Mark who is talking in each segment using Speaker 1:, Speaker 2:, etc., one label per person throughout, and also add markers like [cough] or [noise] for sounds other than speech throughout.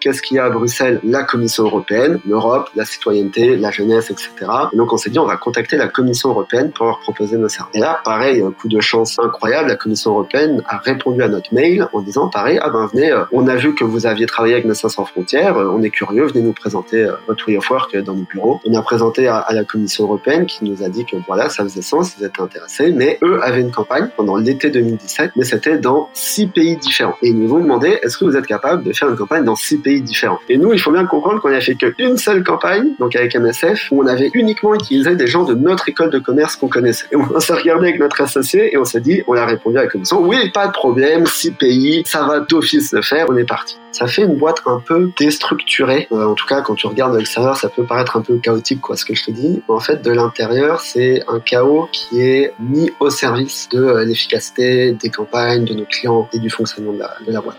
Speaker 1: qu'est-ce qu'il y a à Bruxelles? La Commission européenne, l'Europe, la citoyenneté, la jeunesse, etc. Et donc on s'est dit, on va contacter la Commission européenne pour leur proposer nos services. Et là, pareil, coup de chance incroyable, la Commission européenne a répondu à notre mail en disant, pareil, ah ben venez, euh, on a vu que vous aviez travaillé avec Médecins sans frontières, euh, on est curieux, venez nous présenter euh, votre way of work dans nos bureaux. On a présenté à, à la Commission européenne qui nous a dit que voilà, ça faisait sens, ils étaient intéressés, mais eux avaient une campagne pendant l'été 2017, mais c'était dans six pays différents. Et ils nous ont demandé, est-ce que vous êtes capable de faire une campagne dans six pays différents Et nous, il faut bien comprendre qu'on a fait qu'une seule campagne, donc avec MSF, où on avait uniquement utilisé des gens de notre école de commerce qu'on connaissait. Et on s'est regardé avec notre associé et on s'est dit, on a répondu à la commission, oui, pas de problème, six pays, ça va d'office le faire, on est parti. Ça fait une boîte un peu déstructurée. Euh, en tout cas, quand tu regardes de l'extérieur, ça peut paraître un peu chaotique, quoi, ce que je te dis. En fait, de l'intérieur, c'est un chaos qui est mis au service de euh, l'efficacité des campagnes, de nos clients et du fonctionnement de la, de la boîte.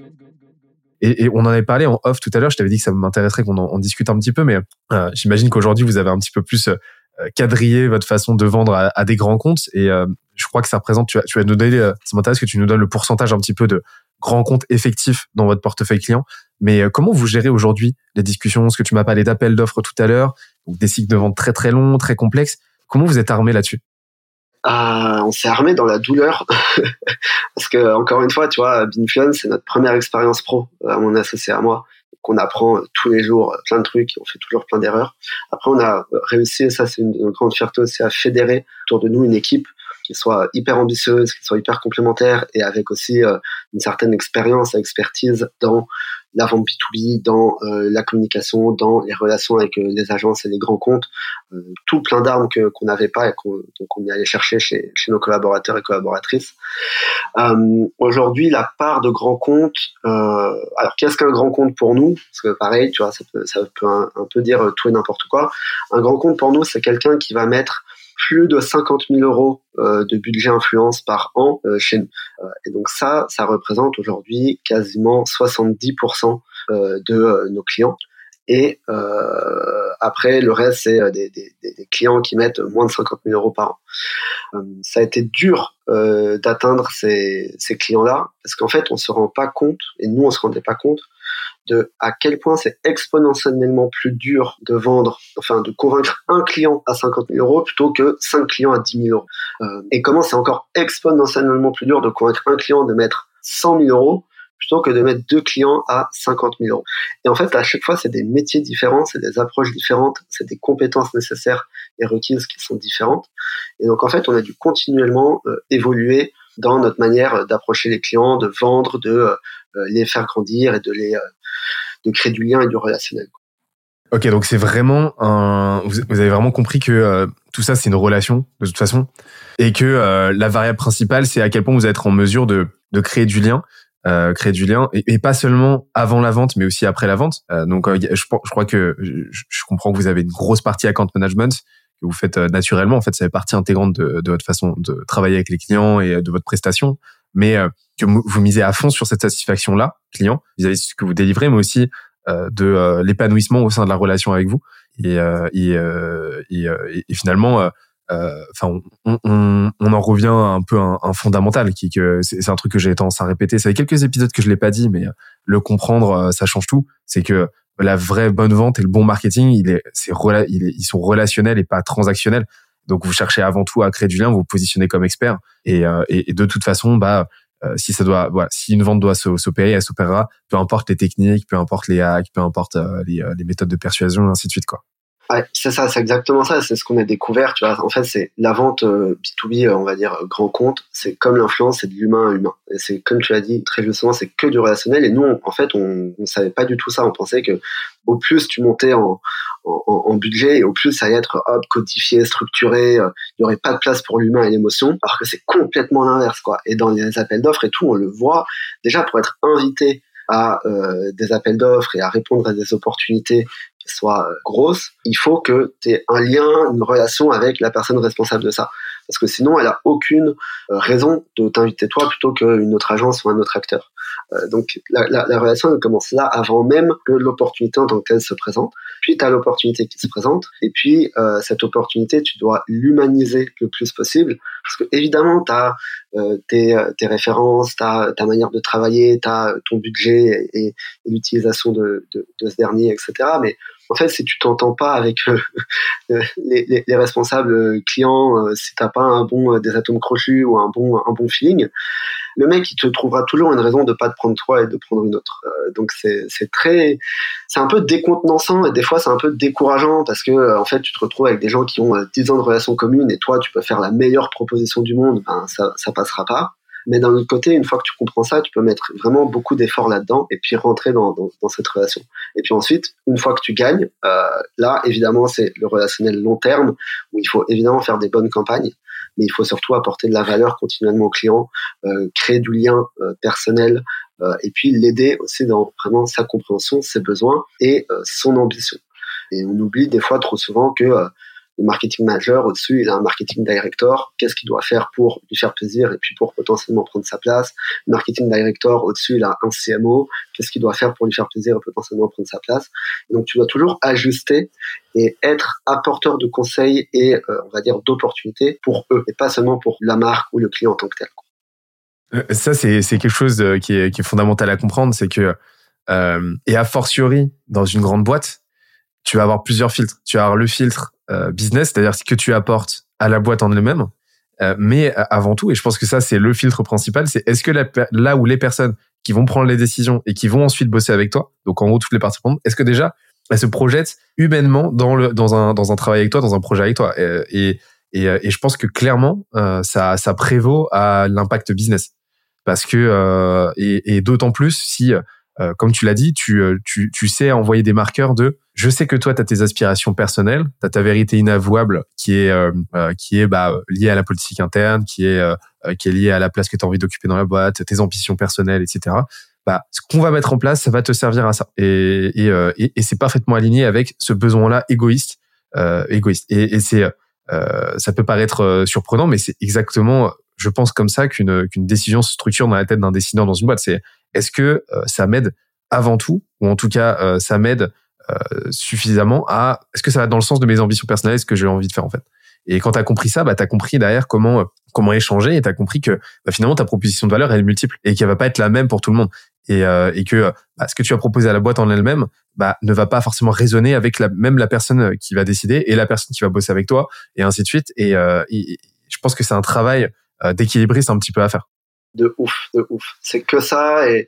Speaker 2: Et, et, on en avait parlé en off tout à l'heure. Je t'avais dit que ça m'intéresserait qu'on en, discute un petit peu, mais euh, j'imagine qu'aujourd'hui vous avez un petit peu plus euh, quadrillé votre façon de vendre à, à des grands comptes. Et euh, je crois que ça représente. Tu vas, tu vas nous donner. Euh, ça m'intéresse que tu nous donnes le pourcentage un petit peu de grands comptes effectifs dans votre portefeuille client. Mais euh, comment vous gérez aujourd'hui les discussions? Ce que tu m'as parlé d'appels d'offres tout à l'heure, des cycles de vente très très longs, très complexes. Comment vous êtes armé là-dessus?
Speaker 1: Ah, on s'est armé dans la douleur [laughs] parce que encore une fois, tu vois, Binfluence c'est notre première expérience pro à mon associé à moi qu'on apprend tous les jours plein de trucs, on fait toujours plein d'erreurs. Après, on a réussi, ça c'est une grande fierté aussi, à fédérer autour de nous une équipe qui soit hyper ambitieuse, qui soit hyper complémentaire et avec aussi euh, une certaine expérience et expertise dans la vente B2B, dans euh, la communication, dans les relations avec euh, les agences et les grands comptes, tout plein d'armes que qu'on n'avait pas et qu'on donc chercher chez, nos collaborateurs et collaboratrices. Aujourd'hui, la part de grands comptes, alors qu'est-ce qu'un grand compte pour nous? Parce que pareil, tu vois, ça peut, un peu dire tout et n'importe quoi. Un grand compte pour nous, c'est quelqu'un qui va mettre plus de 50 000 euros euh, de budget influence par an euh, chez nous. Euh, et donc ça, ça représente aujourd'hui quasiment 70% de nos clients. Et après, le reste, c'est des, clients qui mettent moins de 50 000 euros par an. ça a été dur d'atteindre ces, ces clients-là parce qu'en fait, on se rend pas compte, et nous, on se rendait pas compte de à quel point c'est exponentiellement plus dur de vendre, enfin de convaincre un client à 50 000 euros plutôt que 5 clients à 10 000 euros. Euh, et comment c'est encore exponentiellement plus dur de convaincre un client de mettre 100 000 euros plutôt que de mettre deux clients à 50 000 euros. Et en fait, à chaque fois, c'est des métiers différents, c'est des approches différentes, c'est des compétences nécessaires et requises qui sont différentes. Et donc, en fait, on a dû continuellement euh, évoluer dans notre manière d'approcher les clients, de vendre, de euh, les faire grandir et de les de créer du lien et du relationnel.
Speaker 2: Ok, donc c'est vraiment un. Vous, avez vraiment compris que euh, tout ça c'est une relation de toute façon, et que euh, la variable principale c'est à quel point vous êtes en mesure de de créer du lien, euh, créer du lien, et, pas seulement avant la vente, mais aussi après la vente. Donc je, crois que je, comprends que vous avez une grosse partie account management que vous faites naturellement. En fait, ça fait partie intégrante de votre façon de travailler avec les clients et de votre prestation, mais que vous misez à fond sur cette satisfaction là client vis-à-vis de ce que vous délivrez, mais aussi euh, de euh, l'épanouissement au sein de la relation avec vous. Et, euh, et, et, et, finalement, enfin, on, on, on, en revient un peu à un, fondamental qui que c'est un truc que j'ai tendance à répéter. Ça fait quelques épisodes que je l'ai pas dit, mais le comprendre, ça change tout. C'est que la vraie bonne vente et le bon marketing, il est, c'est il est, ils sont relationnels et pas transactionnels. Donc vous cherchez avant tout à créer du lien, vous vous positionnez comme expert et, et, de toute façon, bah euh, si une vente doit s'opérer, elle s'opérera, peu importe les techniques, peu importe les hacks, peu importe euh, les, euh, méthodes de persuasion, ainsi de suite, quoi.
Speaker 1: C'est ça, c'est exactement ça. C'est ce qu'on a découvert. Tu vois, en fait, c'est la vente B2B, on va dire grand compte. C'est comme l'influence, c'est de l'humain à humain. Et c'est comme tu l'as dit très justement, c'est que du relationnel. Et nous, en fait, on ne savait pas du tout ça. On pensait que au plus tu montais en, en, en budget et au plus ça allait être hop codifié, structuré. Il y aurait pas de place pour l'humain et l'émotion. Alors que c'est complètement l'inverse, quoi. Et dans les appels d'offres et tout, on le voit déjà pour être invité à euh, des appels d'offres et à répondre à des opportunités qui soient euh, grosses, il faut que tu aies un lien, une relation avec la personne responsable de ça. Parce que sinon, elle a aucune euh, raison de t'inviter toi plutôt qu'une autre agence ou un autre acteur. Euh, donc la, la, la, relation commence là avant même que l'opportunité en tant que se présente. Puis tu as l'opportunité qui se présente et puis euh, cette opportunité tu dois l'humaniser le plus possible parce que évidemment tu as tes, références, tu as ta manière de travailler, tu as ton budget et, l'utilisation de, de, ce dernier, etc. Mais en fait, si tu t'entends pas avec euh, [laughs] les, les, les, responsables clients, euh, si t'as pas un bon des atomes crochus ou un bon un bon feeling, le mec il te trouvera toujours une raison de pas te prendre toi et de prendre une autre. Euh, donc c'est c'est très c'est un peu décontenançant et des fois c'est un peu décourageant parce que en fait tu te retrouves avec des gens qui ont 10 ans de relations communes et toi tu peux faire la meilleure proposition du monde, ben ça ça passera pas. Mais d'un autre côté, une fois que tu comprends ça, tu peux mettre vraiment beaucoup d'efforts là-dedans et puis rentrer dans, dans, dans, cette relation. Et puis ensuite, une fois que tu gagnes, euh, là, évidemment, c'est le relationnel long terme où il faut évidemment faire des bonnes campagnes, mais il faut surtout apporter de la valeur continuellement au client, euh, créer du lien euh, personnel euh, et puis l'aider aussi dans vraiment sa compréhension, ses besoins et euh, son ambition. Et on oublie des fois trop souvent que euh, le marketing manager au-dessus, il a un marketing director. Qu'est-ce qu'il doit faire pour lui faire plaisir et puis pour potentiellement prendre sa place? Le marketing director au-dessus, il a un CMO. Qu'est-ce qu'il doit faire pour lui faire plaisir et potentiellement prendre sa place? Donc tu dois toujours ajuster et être apporteur de conseils et euh, on va dire d'opportunités pour eux et pas seulement pour la marque ou le client en tant que tel.
Speaker 2: Euh, ça c'est quelque chose qui est, qui est fondamental à comprendre, c'est que euh, et a fortiori dans une grande boîte, tu vas avoir plusieurs filtres. Tu vas avoir le filtre euh, business, c'est-à-dire ce que tu apportes à la boîte en elle-même. Euh, mais euh, avant tout, et je pense que ça c'est le filtre principal, c'est est-ce que là où les personnes qui vont prendre les décisions et qui vont ensuite bosser avec toi, donc en gros toutes les parties prenantes, est-ce que déjà elles se projettent humainement dans le dans un dans un travail avec toi, dans un projet avec toi? Et et, je pense que clairement ça ça prévaut à l'impact business parce que et, et d'autant plus si euh, comme tu l'as dit, tu, euh, tu, tu sais envoyer des marqueurs de je sais que toi, tu as tes aspirations personnelles, tu as ta vérité inavouable qui est, euh, qui est bah, liée à la politique interne, qui est, qui est liée à la place que tu as envie d'occuper dans la boîte, tes ambitions personnelles, etc. Bah, ce qu'on va mettre en place, ça va te servir à ça. Et, et, et, et c'est parfaitement aligné avec ce besoin-là égoïste. égoïste. Et, et c'est, ça peut paraître surprenant, mais c'est exactement je pense comme ça qu'une qu'une décision se structure dans la tête d'un décideur dans une boîte. C'est est-ce que euh, ça m'aide avant tout, ou en tout cas euh, ça m'aide euh, suffisamment à est-ce que ça va dans le sens de mes ambitions personnelles, ce que j'ai envie de faire en fait? Et quand tu as compris ça, bah tu as compris derrière comment comment échanger et tu as compris que bah, finalement ta proposition de valeur elle est multiple et qu'elle va pas être la même pour tout le monde et, euh, et que bah, ce que tu as proposé à la boîte en elle-même bah, ne va pas forcément résonner avec la même la personne qui va décider et la personne qui va bosser avec toi et ainsi de suite et, euh, je pense que c'est un travail euh, d'équilibriste un petit peu à faire.
Speaker 1: De ouf, de ouf. C'est que ça et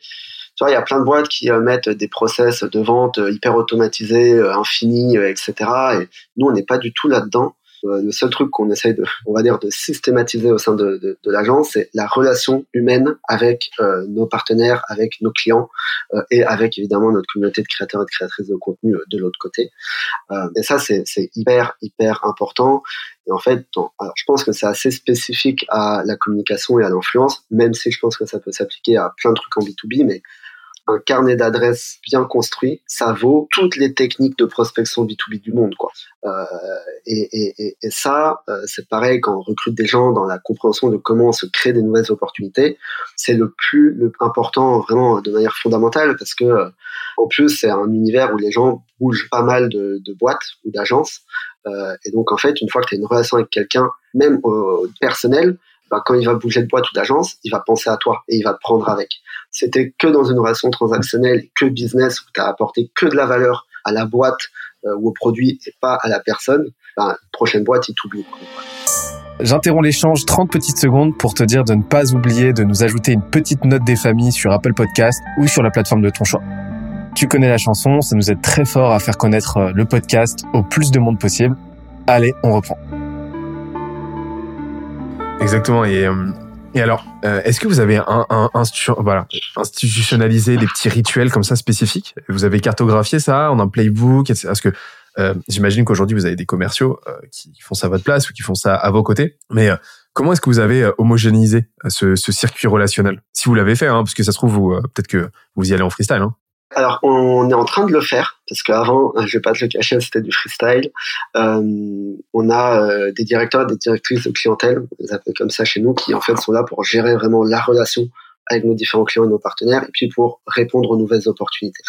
Speaker 1: tu vois, il y a plein de boîtes qui euh, mettent des process de vente euh, hyper automatisés, infinis, etc. Et nous, on n'est pas du tout là-dedans. Le seul truc qu'on essaye de, on va dire, de systématiser au sein de, de, l'agence, c'est la relation humaine avec euh, nos partenaires, avec nos clients euh, et avec évidemment notre communauté de créateurs et de créatrices de contenu de l'autre côté. Euh, et ça, c'est hyper, hyper important. Et en fait, alors, je pense que c'est assez spécifique à la communication et à l'influence, même si je pense que ça peut s'appliquer à plein de trucs en B2B, mais un carnet d'adresses bien construit, ça vaut toutes les techniques de prospection B2B du monde, quoi. Euh, et, et, et, ça, euh, c'est pareil quand on recrute des gens dans la compréhension de comment se créer des nouvelles opportunités. C'est le plus le important, vraiment de manière fondamentale, parce que euh, en plus c'est un univers où les gens bougent pas mal de, de boîtes ou d'agences. Euh, et donc en fait, une fois que tu as une relation avec quelqu'un, même au personnel, bah, quand il va bouger de boîte ou d'agence, il va penser à toi et il va te prendre avec. C'était que dans une relation transactionnelle, que business, où tu as apporté que de la valeur à la boîte euh, ou au produit et pas à la personne, bah, prochaine boîte, il t'oublie.
Speaker 3: J'interromps l'échange 30 petites secondes pour te dire de ne pas oublier de nous ajouter une petite note des familles sur Apple Podcast ou sur la plateforme de ton choix. Tu connais la chanson, ça nous aide très fort à faire connaître euh, le podcast au plus de monde possible. Allez, on reprend.
Speaker 2: Exactement. Et, euh, et alors, euh, est-ce que vous avez un, un, voilà, institutionnalisé des petits rituels comme ça spécifiques? Vous avez cartographié ça en un playbook Est-ce que euh, j'imagine qu'aujourd'hui vous avez des commerciaux euh, qui font ça à votre place ou qui font ça à vos côtés, mais euh, comment est-ce que vous avez homogénéisé ce, ce circuit relationnel? Si vous l'avez fait, hein, parce que ça se trouve, vous, peut-être que vous y allez en freestyle. Hein.
Speaker 1: Alors, on est en train de le faire parce qu'avant, [laughs] je vais pas te le cacher, c'était du freestyle. Euh, on a des directeurs, des directrices de clientèle, on les appelle comme ça chez nous, qui en fait sont là pour gérer vraiment la relation avec nos différents clients et nos partenaires, et puis pour répondre aux nouvelles opportunités.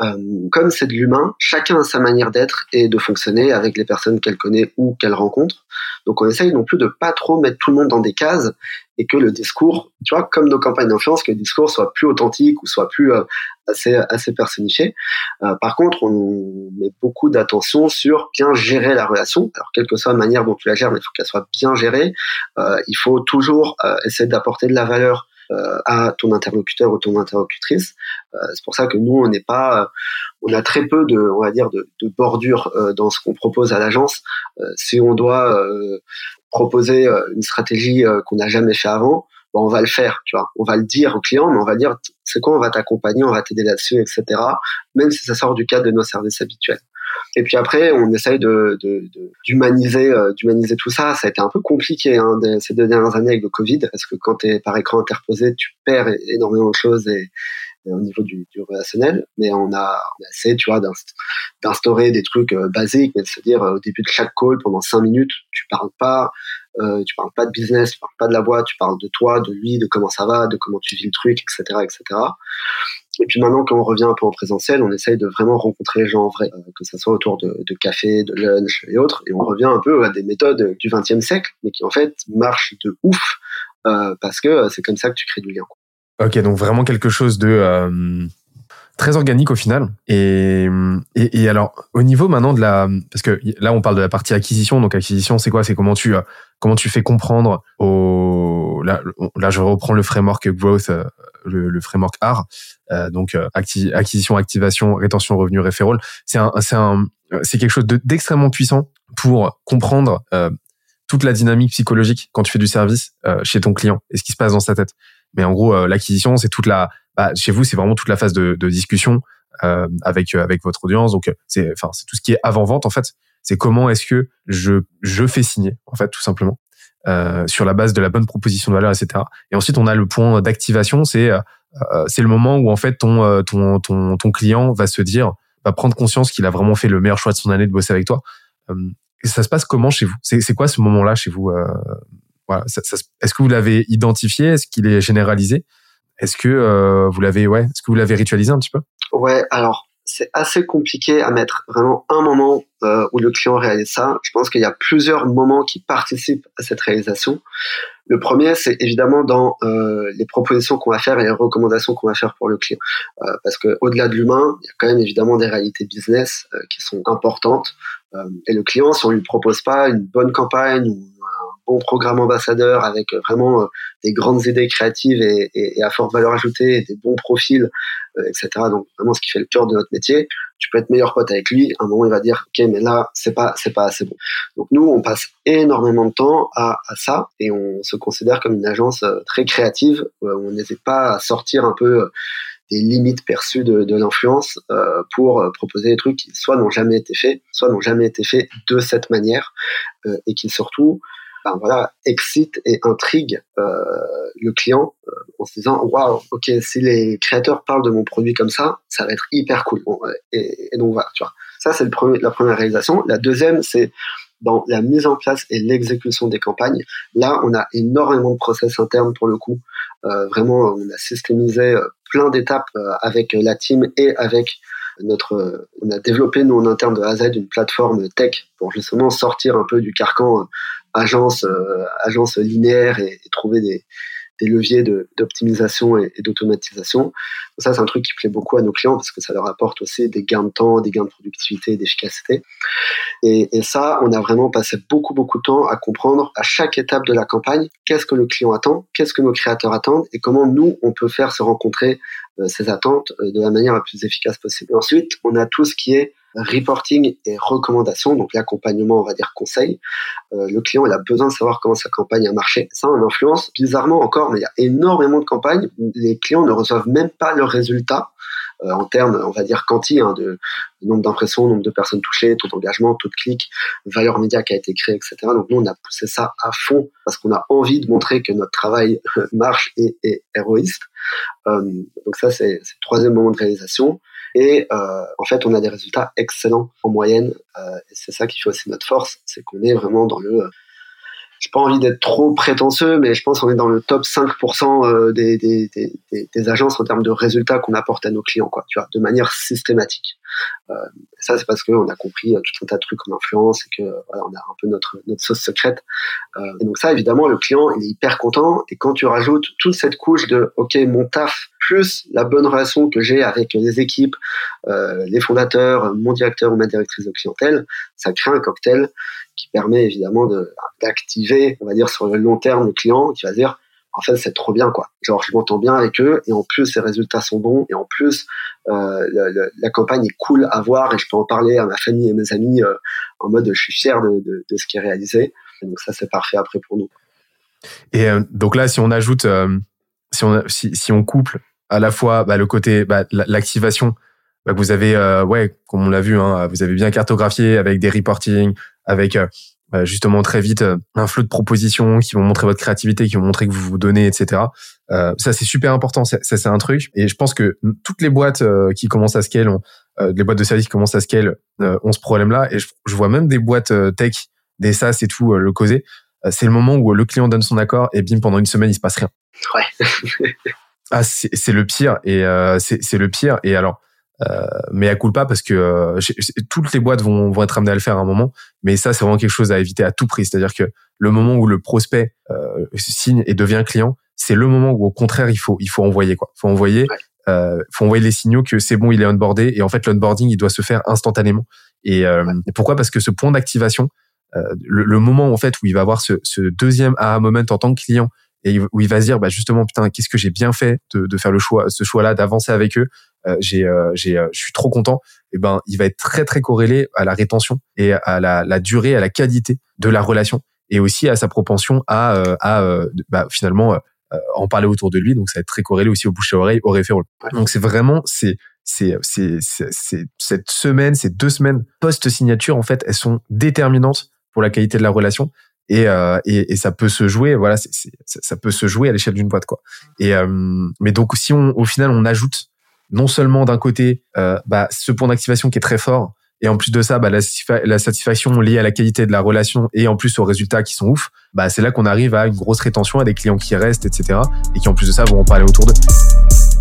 Speaker 1: Euh, comme c'est de l'humain, chacun a sa manière d'être et de fonctionner avec les personnes qu'elle connaît ou qu'elle rencontre. Donc on essaye non plus de pas trop mettre tout le monde dans des cases et que le discours, tu vois, comme nos campagnes d'influence, que le discours soit plus authentique ou soit plus euh, assez assez personnifié. Euh, par contre, on met beaucoup d'attention sur bien gérer la relation. Alors quelle que soit la manière dont tu la gères, mais il faut qu'elle soit bien gérée. Euh, il faut toujours euh, essayer d'apporter de la valeur à ton interlocuteur ou ton interlocutrice. Euh, c'est pour ça que nous, on n'est pas, euh, on a très peu de, on va dire, de, de bordure dans ce qu'on propose à l'agence. si on doit proposer une stratégie qu'on n'a jamais fait avant, bon, on va le faire, tu vois. On va le dire au client, mais on va dire, c'est quoi, on va t'accompagner, on va t'aider là-dessus, etc. Même si ça sort du cadre de nos services habituels. Et puis après, on essaye euh, d'humaniser tout ça. Ça a été un peu compliqué hein, ces deux dernières années avec le Covid, parce que quand tu es par écran interposé, tu perds énormément de choses et, au niveau du, relationnel. Mais on a, essayé, tu d'instaurer des trucs euh, basiques, mais de se dire euh, au début de chaque call, pendant cinq minutes, tu parles pas, tu parles pas de business, tu parles pas de la boîte, tu parles de toi, de lui, de comment ça va, de comment tu vis le truc, etc., etc. Et puis maintenant, quand on revient un peu en présentiel, on essaye de vraiment rencontrer les gens en vrai, euh, que ce soit autour de, de, café, de lunch et autres. Et on revient un peu à des méthodes du XXe siècle, mais qui en fait marchent de ouf euh, parce que c'est comme ça que tu crées du lien.
Speaker 2: Ok, donc vraiment quelque chose de euh, très organique au final. Et, et, alors, au niveau maintenant de la, parce que là on parle de la partie acquisition. Donc acquisition, c'est quoi? C'est comment tu comment tu fais comprendre au là, là je reprends le framework growth, le, le framework R. Euh, donc euh, acquisition, activation, rétention, revenu, referral. C'est un, c'est un, c'est quelque chose d'extrêmement puissant pour comprendre euh, toute la dynamique psychologique quand tu fais du service chez ton client et ce qui se passe dans sa tête. Mais en gros, l'acquisition, c'est toute la, bah, chez vous, c'est vraiment toute la phase de, de discussion avec avec votre audience. Donc c'est, enfin, c'est tout ce qui est avant vente en fait. C'est comment est-ce que je je fais signer en fait tout simplement. Euh, sur la base de la bonne proposition de valeur, etc. Et ensuite, on a le point d'activation, c'est euh, c'est le moment où en fait ton, euh, ton, ton, ton client va se dire, va prendre conscience qu'il a vraiment fait le meilleur choix de son année de bosser avec toi. Euh, ça se passe comment chez vous? C'est quoi ce moment-là chez vous? Voilà, Est-ce que vous l'avez identifié? Est-ce qu'il est généralisé? Est-ce que vous l'avez ouais Est-ce que vous l'avez ritualisé un petit peu?
Speaker 1: Ouais, alors c'est assez compliqué à mettre vraiment un moment euh, où le client réalise ça. Je pense qu'il y a plusieurs moments qui participent à cette réalisation. Le premier, c'est évidemment dans euh, les propositions qu'on va faire et les recommandations qu'on va faire pour le client. Euh, parce que au-delà de l'humain, il y a quand même évidemment des réalités business qui sont importantes. Et le client, si on lui propose pas une bonne campagne ou programme ambassadeur avec euh, vraiment euh, des grandes idées créatives et, à forte valeur ajoutée, des bons profils, euh, etc. Donc vraiment ce qui fait le cœur de notre métier. Tu peux être meilleur pote avec lui. À un moment, il va dire, ok, mais là, c'est pas, c'est pas assez bon. Donc nous, on passe énormément de temps à, ça et on se considère comme une agence très créative. On n'hésite pas à sortir un peu des limites perçues de, l'influence pour proposer des trucs qui soit n'ont jamais été faits, soit n'ont jamais été faits de cette manière et qui surtout voilà, excite et intrigue euh, le client euh, en se disant waouh, ok, si les créateurs parlent de mon produit comme ça, ça va être hyper cool. et, donc voilà, tu vois. Ça c'est la première réalisation. La deuxième, c'est dans la mise en place et l'exécution des campagnes. Là, on a énormément de process internes pour le coup. Euh, vraiment, on a systémisé plein d'étapes avec la team et avec notre, on a développé nous en interne de A à Z une plateforme tech pour justement sortir un peu du carcan agence, euh, agence linéaire et, trouver des, des leviers d'optimisation et, d'automatisation. Ça, c'est un truc qui plaît beaucoup à nos clients parce que ça leur apporte aussi des gains de temps, des gains de productivité, d'efficacité. Et, ça, on a vraiment passé beaucoup, beaucoup de temps à comprendre à chaque étape de la campagne qu'est-ce que le client attend, qu'est-ce que nos créateurs attendent et comment nous, on peut faire se rencontrer euh, ces attentes euh, de la manière la plus efficace possible. ensuite, on a tout ce qui est reporting et recommandations, donc l'accompagnement, on va dire conseil. Euh, le client, il a besoin de savoir comment sa campagne a marché. Ça, on influence bizarrement encore, mais il y a énormément de campagnes les clients ne reçoivent même pas leurs résultats euh, en termes, on va dire, quanti, hein, de, nombre d'impressions, nombre de personnes touchées, taux d'engagement, taux de clic, valeur média qui a été créée, etc. Donc nous, on a poussé ça à fond parce qu'on a envie de montrer que notre travail [laughs] marche et est héroïste. Euh, donc ça, c'est le troisième moment de réalisation. Et euh, en fait, on a des résultats excellents en moyenne. Euh, et c'est ça qui fait aussi notre force, c'est qu'on est vraiment dans le j'ai pas envie d'être trop prétentieux, mais je pense qu'on est dans le top 5% euh, des, des, des, des, agences en termes de résultats qu'on apporte à nos clients, quoi, tu vois, de manière systématique. Euh, ça, c'est parce qu'on a compris euh, tout un tas de trucs en influence et que voilà, on a un peu notre, notre sauce secrète. Euh, et donc ça, évidemment, le client, il est hyper content. Et quand tu rajoutes toute cette couche de, OK, mon taf, plus la bonne relation que j'ai avec les équipes, euh, les fondateurs, mon directeur ou ma directrice de clientèle, ça crée un cocktail qui permet évidemment d'activer, on va dire, sur le long terme le client qui va dire, en fait, c'est trop bien, quoi. Genre, je m'entends bien avec eux, et en plus, les résultats sont bons, et en plus, euh, la, campagne est cool à voir, et je peux en parler à ma famille et mes amis euh, en mode, je suis fier de, ce qui est réalisé. Donc ça, c'est parfait après pour nous.
Speaker 2: Et euh, donc là, si on ajoute, si on si, on couple à la fois bah, le côté bah, l'activation bah, que vous avez, euh, ouais, comme on l'a vu, hein, vous avez bien cartographié avec des reporting, avec euh, bah, justement très vite euh, un flot de propositions qui vont montrer votre créativité, qui vont montrer que vous vous donnez, etc. Euh, ça c'est super important, ça c'est un truc. Et je pense que toutes les boîtes qui commencent à scale, ont, les boîtes de services qui commencent à scale, ont ce problème-là. Et je, je, vois même des boîtes tech, des SaaS et tout le causer. c'est le moment où le client donne son accord et bim pendant une semaine il se passe rien.
Speaker 1: Ouais.
Speaker 2: ah c'est le pire et c'est le pire. Et alors euh, mais à coup pas parce que euh, toutes les boîtes vont, vont être amenées à le faire à un moment. Mais ça, c'est vraiment quelque chose à éviter à tout prix. C'est-à-dire que le moment où le prospect euh, signe et devient client, c'est le moment où au contraire il faut il faut envoyer quoi. Faut envoyer, euh, faut envoyer les signaux que c'est bon, il est onboardé. Et en fait, l'onboarding il doit se faire instantanément. Et, euh, pourquoi? Parce que ce point d'activation, le, le, moment en fait où il va avoir ce, ce deuxième aha moment en tant que client et où il va se dire bah justement putain qu'est-ce que j'ai bien fait de, de faire le choix ce choix là d'avancer avec eux j'ai, euh, j'ai, euh, je suis trop content. Et eh ben, il va être très très corrélé à la rétention et à la, la durée, à la qualité de la relation et aussi à sa propension à, à bah, finalement en parler autour de lui. Donc, ça va être très corrélé aussi au bouche à oreille, au référent. Donc, c'est vraiment, c'est, c'est, c'est, c'est, cette semaine, ces deux semaines post-signature, en fait, elles sont déterminantes pour la qualité de la relation. Et, euh, et, et, ça peut se jouer, voilà, c'est, ça peut se jouer à l'échelle d'une boîte, quoi. Et mais donc, si on, au final, on ajoute non seulement d'un côté euh, bah, ce point d'activation qui est très fort, et en plus de ça, bah, la, la, satisfaction liée à la qualité de la relation et en plus aux résultats qui sont ouf, bah, c'est là qu'on arrive à une grosse rétention, à des clients qui restent, etc. Et qui en plus de ça vont en parler autour d'eux.